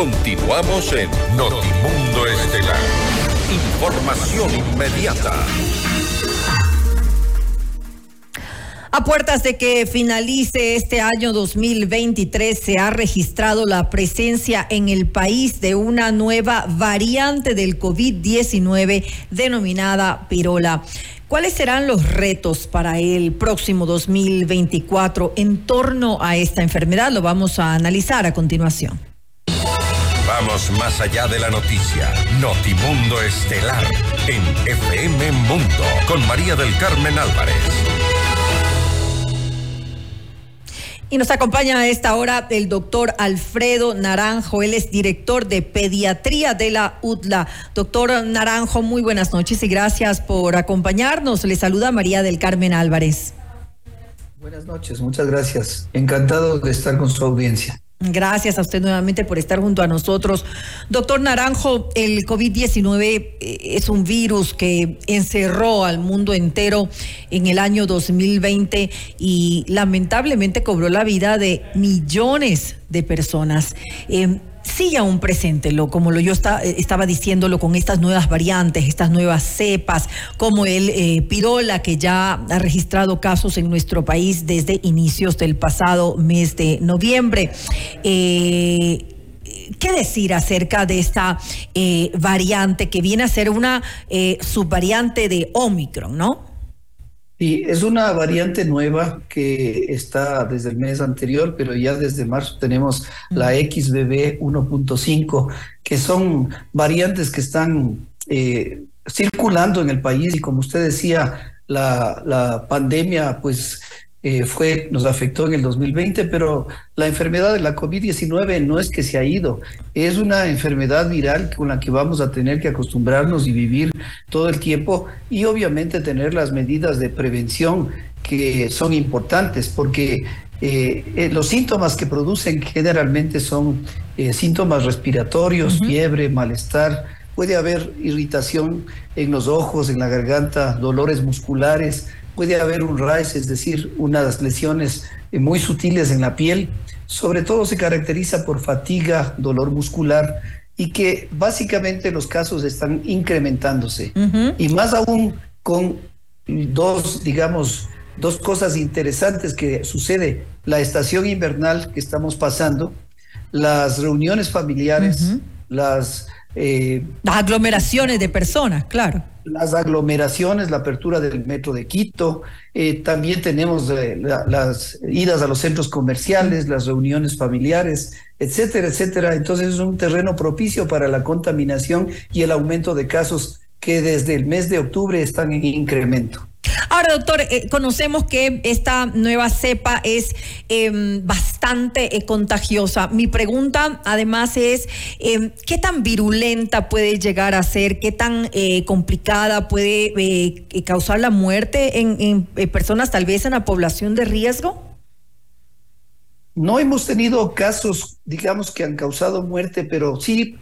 Continuamos en Notimundo Estelar. Información inmediata. A puertas de que finalice este año 2023, se ha registrado la presencia en el país de una nueva variante del COVID-19 denominada pirola. ¿Cuáles serán los retos para el próximo 2024 en torno a esta enfermedad? Lo vamos a analizar a continuación. Vamos más allá de la noticia. Notimundo Estelar en FM Mundo con María del Carmen Álvarez. Y nos acompaña a esta hora el doctor Alfredo Naranjo. Él es director de pediatría de la UTLA. Doctor Naranjo, muy buenas noches y gracias por acompañarnos. Le saluda María del Carmen Álvarez. Buenas noches, muchas gracias. Encantado de estar con su audiencia. Gracias a usted nuevamente por estar junto a nosotros. Doctor Naranjo, el COVID-19 eh, es un virus que encerró al mundo entero en el año 2020 y lamentablemente cobró la vida de millones de personas. Eh, sigue aún presente, lo, como lo yo eh, estaba diciéndolo con estas nuevas variantes, estas nuevas cepas, como el eh, pirola que ya ha registrado casos en nuestro país desde inicios del pasado mes de noviembre. Eh, ¿Qué decir acerca de esta variante que viene a ser una subvariante de Omicron, no? Sí, es una variante nueva que está desde el mes anterior, pero ya desde marzo tenemos la XBB 1.5, que son variantes que están eh, circulando en el país. Y como usted decía, la, la pandemia pues eh, fue, nos afectó en el 2020, pero la enfermedad de la COVID-19 no es que se ha ido, es una enfermedad viral con la que vamos a tener que acostumbrarnos y vivir todo el tiempo y obviamente tener las medidas de prevención que son importantes porque eh, eh, los síntomas que producen generalmente son síntomas respiratorios, fiebre, malestar, puede haber irritación en los ojos, en la garganta, dolores musculares, puede haber un raíz, es decir, unas lesiones eh, muy sutiles en la piel. Sobre todo se caracteriza por fatiga, dolor muscular y que básicamente los casos están incrementándose. Y más aún con dos, digamos, dos cosas interesantes que sucede. La estación invernal que estamos pasando, las reuniones familiares, las... Eh, las aglomeraciones de personas, claro las aglomeraciones, la apertura del metro de Quito, eh, también tenemos eh, las idas a los centros comerciales, las reuniones familiares, etcétera, etcétera. Entonces es un terreno propicio para la contaminación y el aumento de casos que desde el mes de octubre están en incremento. Ahora, doctor, eh, conocemos que esta nueva cepa es em, bastante eh, contagiosa. Mi pregunta, además, es em, ¿qué tan virulenta puede llegar a ser? ¿Qué tan eh, complicada puede causar la muerte en, personas, tal vez en la población de riesgo? No hemos tenido casos, digamos, que han causado muerte, pero sí,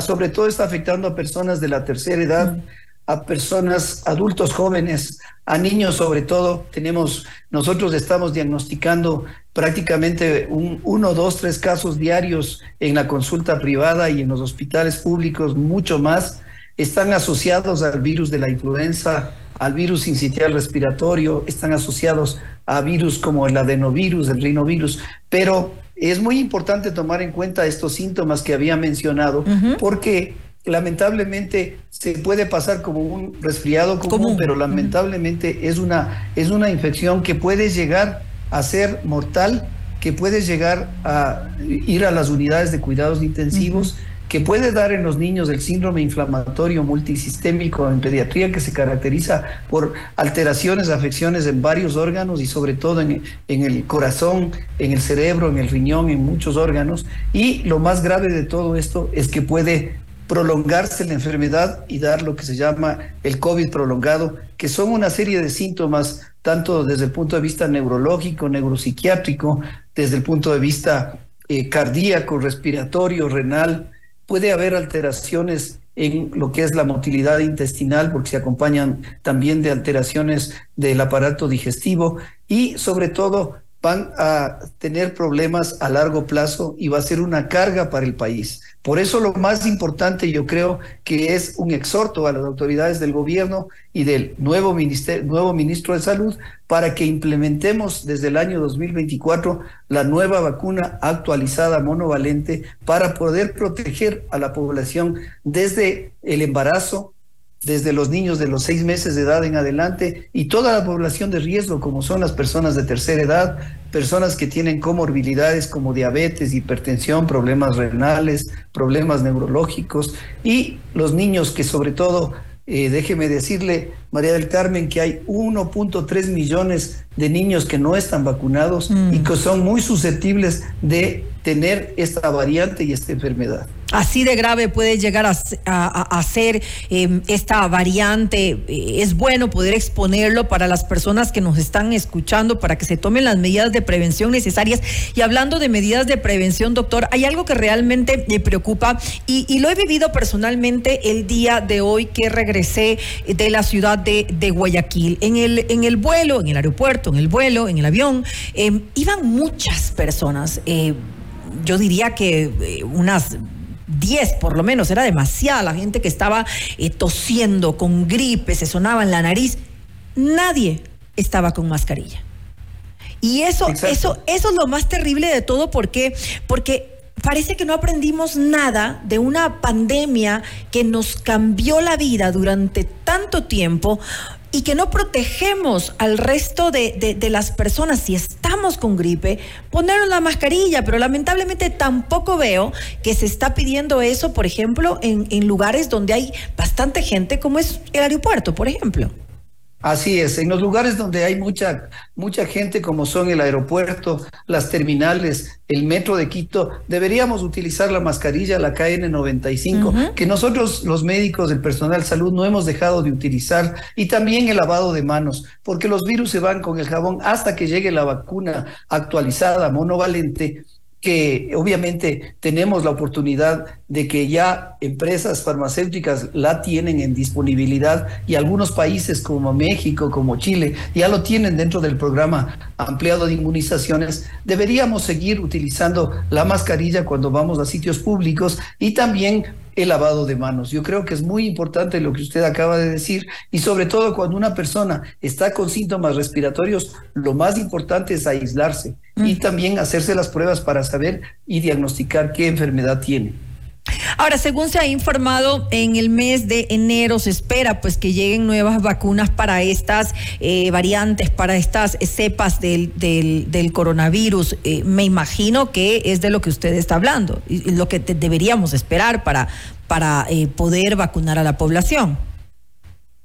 sobre todo está afectando a personas de la tercera edad a personas, adultos jóvenes, a niños sobre todo. Tenemos, nosotros estamos diagnosticando prácticamente un, uno, dos, tres casos diarios en la consulta privada y en los hospitales públicos, mucho más. Están asociados al virus de la influenza, al virus sincitial respiratorio, están asociados a virus como el adenovirus, el rinovirus, pero es muy importante tomar en cuenta estos síntomas que había mencionado, porque lamentablemente se puede pasar como un resfriado común, pero lamentablemente es una, es una infección que puede llegar a ser mortal, que puede llegar a ir a las unidades de cuidados intensivos, que puede dar en los niños el síndrome inflamatorio multisistémico en pediatría, que se caracteriza por alteraciones, afecciones en varios órganos y sobre todo en, en el corazón, en el cerebro, en el riñón, en muchos órganos. Y lo más grave de todo esto es que puede prolongarse la enfermedad y dar lo que se llama el COVID prolongado, que son una serie de síntomas, tanto desde el punto de vista neurológico, neuropsiquiátrico, desde el punto de vista eh, cardíaco, respiratorio, renal. Puede haber alteraciones en lo que es la motilidad intestinal, porque se acompañan también de alteraciones del aparato digestivo y sobre todo van a tener problemas a largo plazo y va a ser una carga para el país. Por eso lo más importante yo creo que es un exhorto a las autoridades del gobierno y del nuevo, ministerio, nuevo ministro de Salud para que implementemos desde el año 2024 la nueva vacuna actualizada monovalente para poder proteger a la población desde el embarazo, desde los niños de los seis meses de edad en adelante y toda la población de riesgo, como son las personas de tercera edad, personas que tienen comorbilidades como diabetes, hipertensión, problemas renales, problemas neurológicos y los niños que sobre todo, eh, déjeme decirle, María del Carmen, que hay 1.3 millones de niños que no están vacunados y mm. que son muy susceptibles de tener esta variante y esta enfermedad. Así de grave puede llegar a, ser em, esta variante. Eh, es bueno poder exponerlo para las personas que nos están escuchando, para que se tomen las medidas de prevención necesarias. Y hablando de medidas de prevención, doctor, hay algo que realmente me preocupa y, lo he vivido personalmente el día de hoy que regresé de la ciudad de, Guayaquil. En el, vuelo, en el aeropuerto, en el vuelo, en el avión, em, iban muchas personas. Eh, yo diría que eh, unas 10 por lo menos, era demasiada la gente que estaba eh, tosiendo con gripe, se sonaba en la nariz. Nadie estaba con mascarilla. Y eso, eso, eso es lo más terrible de todo, porque, porque parece que no aprendimos nada de una pandemia que nos cambió la vida durante tanto tiempo y que no protegemos al resto de, las personas si estamos con gripe, ponernos la mascarilla, pero lamentablemente tampoco veo que se está pidiendo eso, por ejemplo, en lugares donde hay bastante gente, como es el aeropuerto, por ejemplo. Así es, en los lugares donde hay mucha, mucha gente, como son el aeropuerto, las terminales, el metro de Quito, deberíamos utilizar la mascarilla, la KN95, que nosotros los médicos, el personal de salud, no hemos dejado de utilizar, y también el lavado de manos, porque los virus se van con el jabón hasta que llegue la vacuna actualizada, monovalente, que obviamente tenemos la oportunidad de que ya empresas farmacéuticas la tienen en disponibilidad y algunos países como México, como Chile, ya lo tienen dentro del programa ampliado de inmunizaciones, deberíamos seguir utilizando la mascarilla cuando vamos a sitios públicos y también el lavado de manos. Yo creo que es muy importante lo que usted acaba de decir y sobre todo cuando una persona está con síntomas respiratorios, lo más importante es aislarse y también hacerse las pruebas para saber y diagnosticar qué enfermedad tiene. Ahora, según se ha informado, en el mes de enero se espera pues que lleguen nuevas vacunas para estas eh, variantes, para estas cepas del, del, coronavirus. Eh, me imagino que es de lo que usted está hablando, y lo que deberíamos esperar para, para eh, poder vacunar a la población.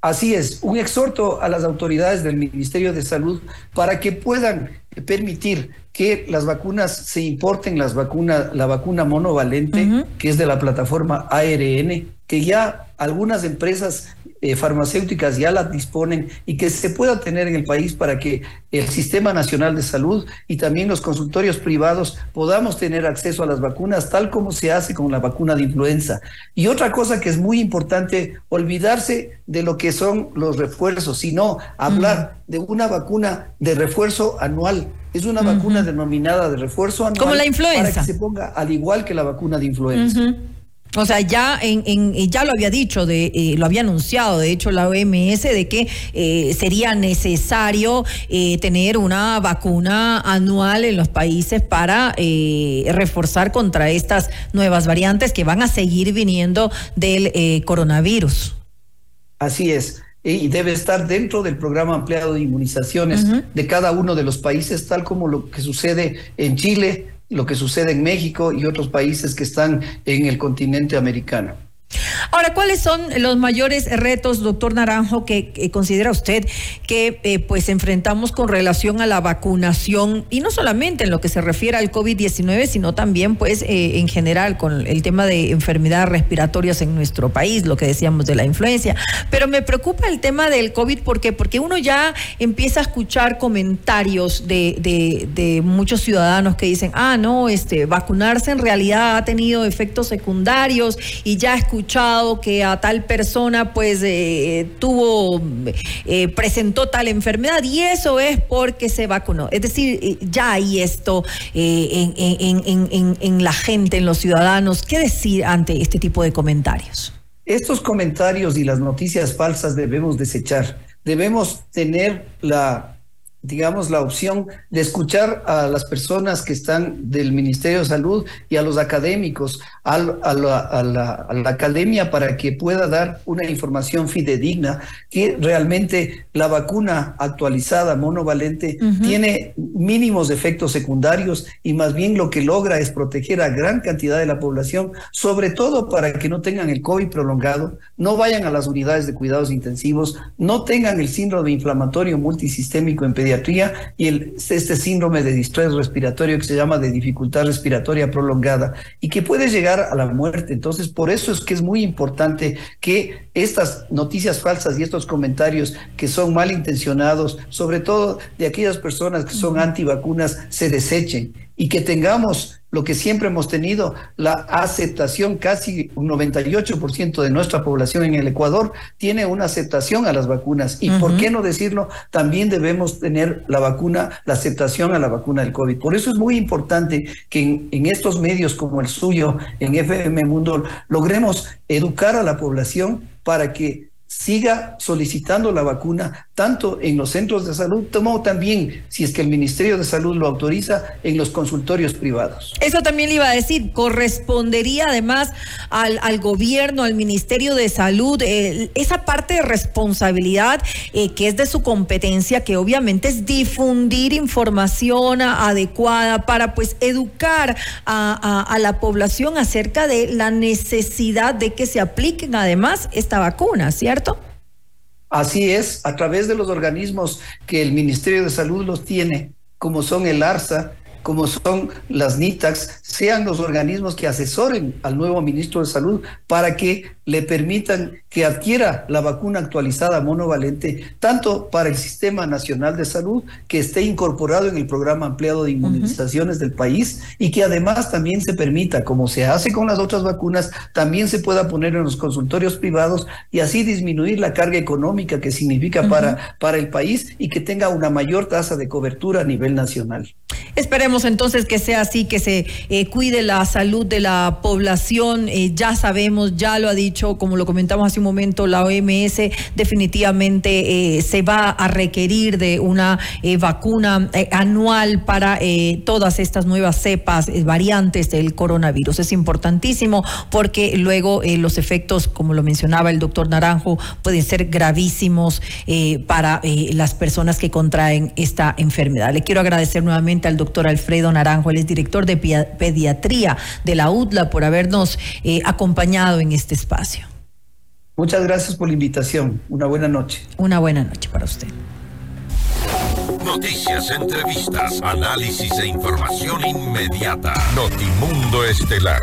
Así es, un exhorto a las autoridades del Ministerio de Salud para que puedan permitir que las vacunas se importen, las vacunas, la vacuna monovalente, que es de la plataforma ARN, que ya algunas empresas eh, farmacéuticas ya la disponen y que se pueda tener en el país para que el Sistema Nacional de Salud y también los consultorios privados podamos tener acceso a las vacunas tal como se hace con la vacuna de influenza. Y otra cosa que es muy importante, olvidarse de lo que son los refuerzos, sino hablar de una vacuna de refuerzo anual. Es una vacuna denominada de refuerzo anual. Como la influenza. Para que se ponga al igual que la vacuna de influenza. O sea, ya en, en, ya lo había dicho, de, eh, lo había anunciado, de hecho, la OMS, de que eh, sería necesario eh, tener una vacuna anual en los países para reforzar contra estas nuevas variantes que van a seguir viniendo del coronavirus. Así es y debe estar dentro del programa ampliado de inmunizaciones de cada uno de los países, tal como lo que sucede en Chile, lo que sucede en México y otros países que están en el continente americano. Ahora, ¿cuáles son los mayores retos, doctor Naranjo, que, considera usted que eh, pues enfrentamos con relación a la vacunación y no solamente en lo que se refiere al COVID-19, sino también pues eh, en general con el tema de enfermedades respiratorias en nuestro país, lo que decíamos de la influencia. Pero me preocupa el tema del COVID, ¿por qué? Porque uno ya empieza a escuchar comentarios de, muchos ciudadanos que dicen, ah, no, este, vacunarse en realidad ha tenido efectos secundarios y ya he escuchado que a tal persona pues eh, tuvo, eh, presentó tal enfermedad y eso es porque se vacunó. Es decir, eh, ya hay esto en la gente, en los ciudadanos. ¿Qué decir ante este tipo de comentarios? Estos comentarios y las noticias falsas debemos desechar. Debemos tener la digamos, la opción de escuchar a las personas que están del Ministerio de Salud y a los académicos, a, la, academia para que pueda dar una información fidedigna que realmente la vacuna actualizada monovalente tiene mínimos efectos secundarios y más bien lo que logra es proteger a gran cantidad de la población, sobre todo para que no tengan el COVID prolongado, no vayan a las unidades de cuidados intensivos, no tengan el síndrome inflamatorio multisistémico en pediatría y el, este síndrome de distrés respiratorio que se llama de dificultad respiratoria prolongada y que puede llegar a la muerte. Entonces, por eso es que es muy importante que estas noticias falsas y estos comentarios que son malintencionados, sobre todo de aquellas personas que son antivacunas, se desechen y que tengamos lo que siempre hemos tenido, la aceptación, casi un 98% de nuestra población en el Ecuador tiene una aceptación a las vacunas. Y por qué no decirlo, también debemos tener la vacuna, la aceptación a la vacuna del COVID. Por eso es muy importante que en, en estos medios como el suyo, en FM Mundo, logremos educar a la población para que siga solicitando la vacuna tanto en los centros de salud como también, si es que el Ministerio de Salud lo autoriza, en los consultorios privados. Eso también le iba a decir, correspondería además al, al gobierno, al Ministerio de Salud, eh, esa parte de responsabilidad eh, que es de su competencia, que obviamente es difundir información adecuada para pues educar a, a la población acerca de la necesidad de que se apliquen además esta vacuna, ¿cierto? Así es, a través de los organismos que el Ministerio de Salud los tiene, como son el ARSA, como son las NITAX, sean los organismos que asesoren al nuevo ministro de Salud para que le permitan que adquiera la vacuna actualizada monovalente, tanto para el Sistema Nacional de Salud, que esté incorporado en el programa ampliado de inmunizaciones del país, y que además también se permita, como se hace con las otras vacunas, también se pueda poner en los consultorios privados y así disminuir la carga económica que significa para, para el país y que tenga una mayor tasa de cobertura a nivel nacional. Esperemos entonces que sea así, que se eh, cuide la salud de la población. Eh, ya sabemos, ya lo ha dicho, como lo comentamos hace un momento, la OMS definitivamente eh, se va a requerir de una vacuna anual para todas estas nuevas cepas, variantes del coronavirus. Es importantísimo porque luego los efectos, como lo mencionaba el doctor Naranjo, pueden ser gravísimos para las personas que contraen esta enfermedad. Le quiero agradecer nuevamente al doctor Alfredo Naranjo, él es director de pediatría de la UDLA, por habernos eh, acompañado en este espacio. Muchas gracias por la invitación. Una buena noche. Una buena noche para usted. Noticias, entrevistas, análisis e información inmediata. Notimundo Estelar.